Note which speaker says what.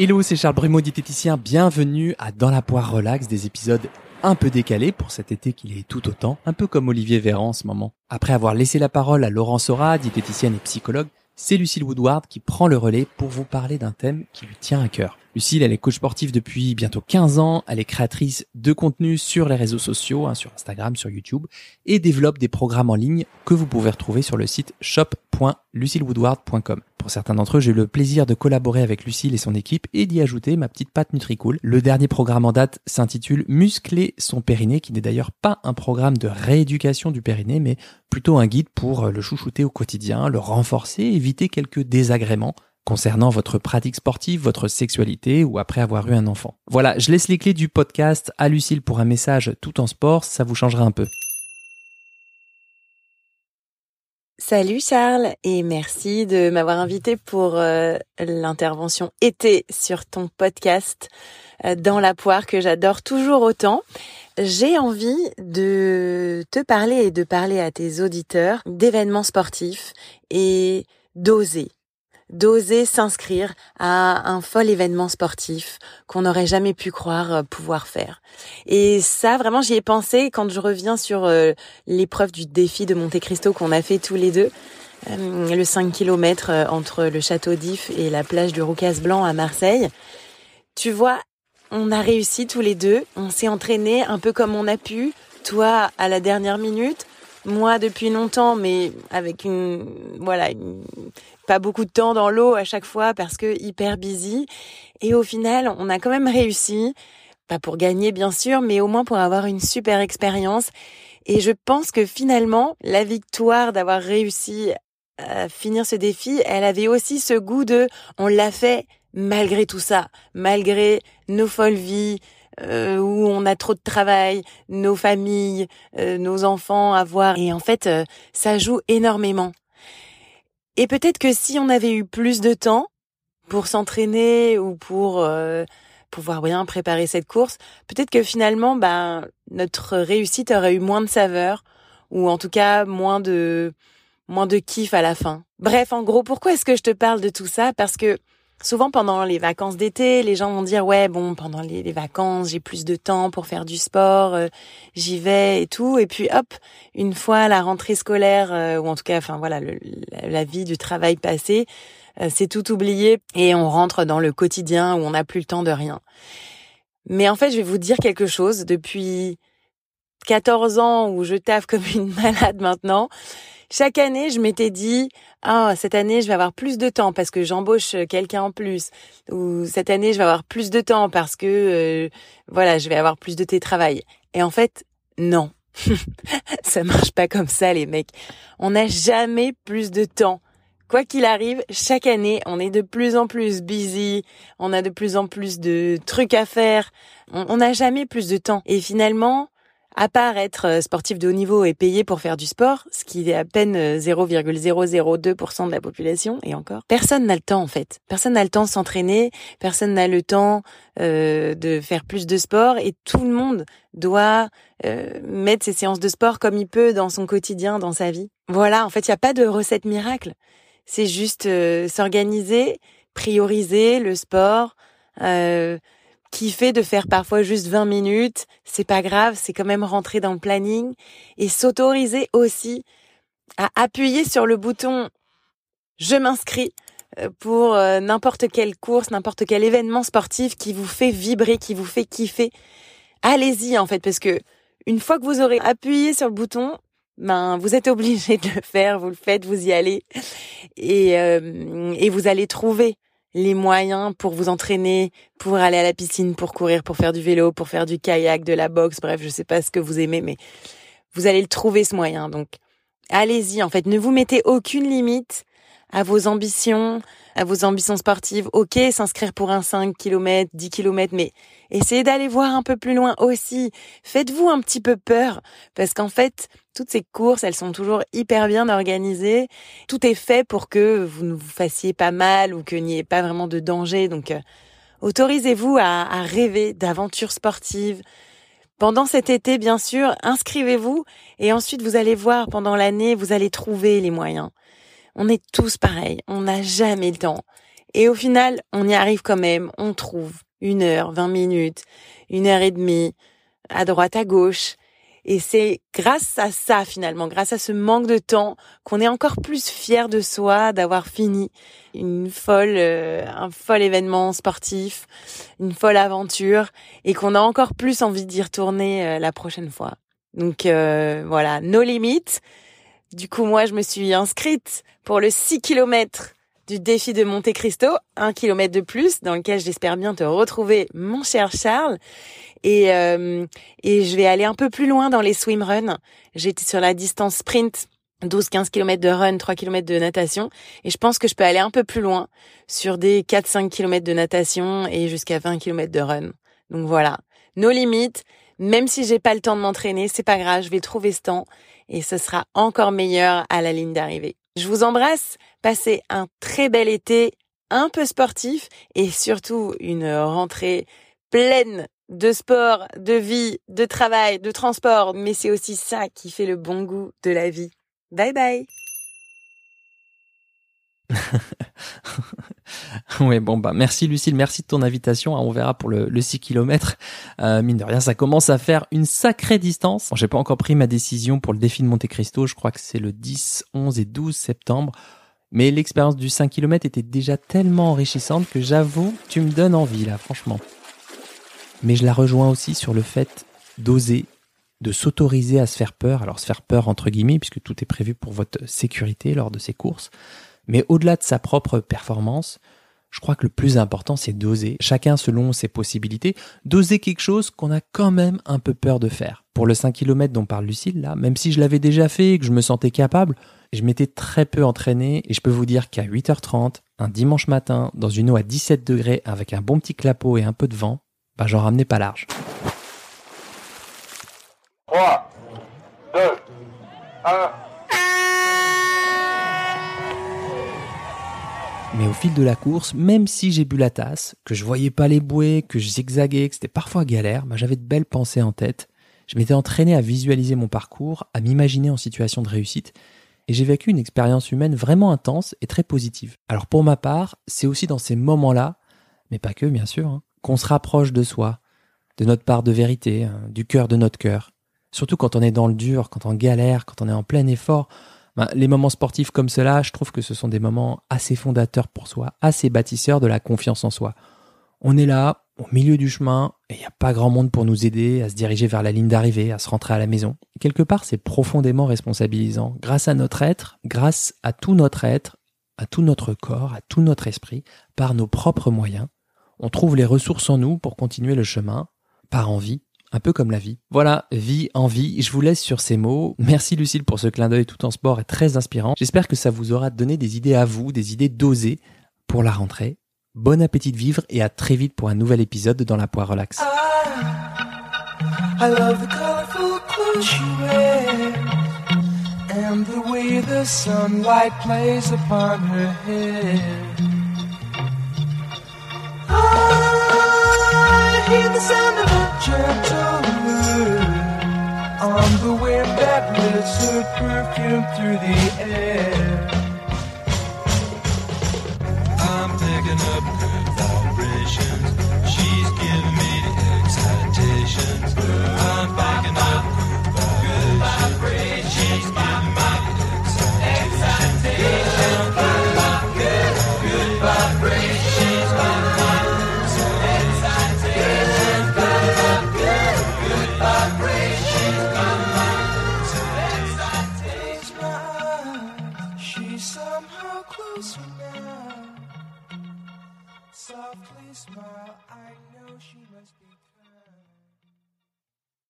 Speaker 1: Hello, c'est Charles Brumeau, diététicien. Bienvenue à Dans la poire relax, des épisodes un peu décalés pour cet été qu'il est tout autant, un peu comme Olivier Véran en ce moment. Après avoir laissé la parole à Laurent Sora, diététicienne et psychologue, c'est Lucille Woodward qui prend le relais pour vous parler d'un thème qui lui tient à cœur. Lucille, elle est coach sportive depuis bientôt 15 ans, elle est créatrice de contenu sur les réseaux sociaux, hein, sur Instagram, sur YouTube, et développe des programmes en ligne que vous pouvez retrouver sur le site shop.lucillewoodward.com. Pour certains d'entre eux, j'ai eu le plaisir de collaborer avec Lucille et son équipe et d'y ajouter ma petite patte Nutricool. Le dernier programme en date s'intitule Muscler son périnée, qui n'est d'ailleurs pas un programme de rééducation du périnée, mais plutôt un guide pour le chouchouter au quotidien, le renforcer, éviter quelques désagréments concernant votre pratique sportive, votre sexualité ou après avoir eu un enfant. Voilà, je laisse les clés du podcast à Lucille pour un message tout en sport, ça vous changera un peu.
Speaker 2: Salut Charles et merci de m'avoir invité pour euh, l'intervention été sur ton podcast euh, dans la poire que j'adore toujours autant. J'ai envie de te parler et de parler à tes auditeurs d'événements sportifs et d'oser d'oser s'inscrire à un fol événement sportif qu'on n'aurait jamais pu croire euh, pouvoir faire. Et ça, vraiment, j'y ai pensé quand je reviens sur euh, l'épreuve du défi de Monte Cristo qu'on a fait tous les deux. Euh, le 5 km entre le château d'If et la plage du Roucas Blanc à Marseille. Tu vois, on a réussi tous les deux. On s'est entraîné un peu comme on a pu. Toi, à la dernière minute moi depuis longtemps, mais avec une voilà pas beaucoup de temps dans l'eau à chaque fois parce que hyper busy. Et au final, on a quand même réussi, pas pour gagner bien sûr, mais au moins pour avoir une super expérience. Et je pense que finalement, la victoire d'avoir réussi à finir ce défi, elle avait aussi ce goût de on l'a fait malgré tout ça, malgré nos folles vies, euh, où on a trop de travail, nos familles, euh, nos enfants à voir. Et en fait, euh, ça joue énormément. Et peut-être que si on avait eu plus de temps pour s'entraîner ou pour pouvoir bien préparer cette course, peut-être que finalement, ben, notre réussite aurait eu moins de saveur ou en tout cas moins de moins de kiff à la fin. Bref, en gros, pourquoi est-ce que je te parle de tout ça? Parce que Souvent pendant les vacances d'été, les gens vont dire ouais bon pendant les, vacances j'ai plus de temps pour faire du sport, euh, j'y vais et tout et puis hop une fois la rentrée scolaire euh, ou en tout cas enfin voilà la, vie du travail passé, euh, c'est tout oublié et on rentre dans le quotidien où on n'a plus le temps de rien. Mais en fait je vais vous dire quelque chose depuis 14 ans où je taffe comme une malade maintenant. Chaque année, je m'étais dit, ah, cette année, je vais avoir plus de temps parce que j'embauche euh, quelqu'un en plus. Ou cette année, je vais avoir plus de temps parce que, euh, voilà, je vais avoir plus de télétravail. Et en fait, non. ça marche pas comme ça, les mecs. On n'a jamais plus de temps. Quoi qu'il arrive, chaque année, on est de plus en plus busy, on a de plus en plus de trucs à faire, on n'a jamais plus de temps. Et finalement, à part être euh, sportif de haut niveau et payé pour faire du sport, ce qui est à peine 0,002% euh, de la population, et encore, personne n'a le temps en fait. Personne n'a le temps de s'entraîner, personne n'a le temps euh, de faire plus de sport, et tout le monde doit mettre ses séances de sport comme il peut dans son quotidien, dans sa vie. Voilà, en fait, il n'y a pas de recette miracle. C'est juste s'organiser, prioriser le sport, qui fait de faire parfois juste 20 minutes, c'est pas grave, c'est quand même rentrer dans le planning et s'autoriser aussi à appuyer sur le bouton je m'inscris euh, pour euh, n'importe quelle course, n'importe quel événement sportif qui vous fait vibrer, qui vous fait kiffer. Allez-y en fait parce que une fois que vous aurez appuyé sur le bouton, ben vous êtes obligé de le faire, vous le faites, vous y allez et euh, et vous allez trouver les moyens pour vous entraîner, pour aller à la piscine, pour courir, pour faire du vélo, pour faire du kayak, de la boxe, bref, je sais pas ce que vous aimez, mais vous allez le trouver ce moyen. Donc, allez-y. En fait, ne vous mettez aucune limite à vos ambitions, à vos ambitions sportives. Ok, s'inscrire pour un 5 km, 10 km, mais essayez d'aller voir un peu plus loin aussi. Faites-vous un petit peu peur, parce qu'en fait, toutes ces courses, elles sont toujours hyper bien organisées. Tout est fait pour que vous ne vous fassiez pas mal ou qu'il n'y ait pas vraiment de danger. Donc, euh, autorisez-vous à rêver d'aventures sportives, pendant cet été, bien sûr, inscrivez-vous et ensuite vous allez voir pendant l'année, vous allez trouver les moyens. On est tous pareils, on n'a jamais le temps. Et au final, on y arrive quand même, on trouve une heure, vingt minutes, une heure et demie, à droite, à gauche. Et c'est grâce à ça finalement, grâce à ce manque de temps, qu'on est encore plus fier de soi d'avoir fini une folle, euh, un fol événement sportif, une folle aventure, et qu'on a encore plus envie d'y retourner euh, la prochaine fois. Donc euh, voilà, nos limites. Du coup, moi, je me suis inscrite pour le 6 km du défi de Monte Cristo, un kilomètre de plus, dans lequel j'espère bien te retrouver, mon cher Charles. Et, euh, et je vais aller un peu plus loin dans les swimruns. J'étais sur la distance sprint, 12-15 km de run, 3 km de natation. Et je pense que je peux aller un peu plus loin sur des 4-5 km de natation et jusqu'à 20 km de run. Donc voilà, nos limites. Même si j'ai pas le temps de m'entraîner, c'est pas grave, je vais trouver ce temps et ce sera encore meilleur à la ligne d'arrivée. Je vous embrasse, passez un très bel été, un peu sportif et surtout une rentrée pleine de sport, de vie, de travail, de transport, mais c'est aussi ça qui fait le bon goût de la vie. Bye bye
Speaker 1: oui, bon bah merci Lucille, merci de ton invitation. On verra pour le, le 6 km. Euh, mine de rien, ça commence à faire une sacrée distance. Bon, J'ai pas encore pris ma décision pour le défi de Monte Cristo. Je crois que c'est le 10, 11 et 12 septembre. Mais l'expérience du 5 km était déjà tellement enrichissante que j'avoue, tu me donnes envie là, franchement. Mais je la rejoins aussi sur le fait d'oser, de s'autoriser à se faire peur. Alors se faire peur entre guillemets, puisque tout est prévu pour votre sécurité lors de ces courses. Mais au-delà de sa propre performance, je crois que le plus important, c'est d'oser, chacun selon ses possibilités, d'oser quelque chose qu'on a quand même un peu peur de faire. Pour le 5 km dont parle Lucille, là, même si je l'avais déjà fait et que je me sentais capable, je m'étais très peu entraîné et je peux vous dire qu'à 8h30, un dimanche matin, dans une eau à 17 degrés avec un bon petit clapot et un peu de vent, bah j'en ramenais pas large.
Speaker 3: 3, 2, 1.
Speaker 1: Mais au fil de la course, même si j'ai bu la tasse, que je voyais pas les bouées, que je zigzaguais, que c'était parfois galère, bah j'avais de belles pensées en tête. Je m'étais entraîné à visualiser mon parcours, à m'imaginer en situation de réussite, et j'ai vécu une expérience humaine vraiment intense et très positive. Alors pour ma part, c'est aussi dans ces moments-là, mais pas que bien sûr, hein, qu'on se rapproche de soi, de notre part de vérité, hein, du cœur de notre cœur. Surtout quand on est dans le dur, quand on galère, quand on est en plein effort. Ben, les moments sportifs comme cela, je trouve que ce sont des moments assez fondateurs pour soi, assez bâtisseurs de la confiance en soi. On est là, au milieu du chemin, et il n'y a pas grand monde pour nous aider à se diriger vers la ligne d'arrivée, à se rentrer à la maison. quelque part, c'est profondément responsabilisant. Grâce à notre être, grâce à tout notre être, à tout notre corps, à tout notre esprit, par nos propres moyens, on trouve les ressources en nous pour continuer le chemin, par envie, un peu comme la vie. Voilà, vie, envie, je vous laisse sur ces mots. Merci Lucille pour ce clin d'œil tout en sport et très inspirant. J'espère que ça vous aura donné des idées à vous, des idées d'oser pour la rentrée. Bon appétit de vivre et à très vite pour un nouvel épisode dans la poire relax.
Speaker 4: Hair. Hear the sound of a gentle on the wind that lifts her perfume through the air.
Speaker 5: I'm picking up good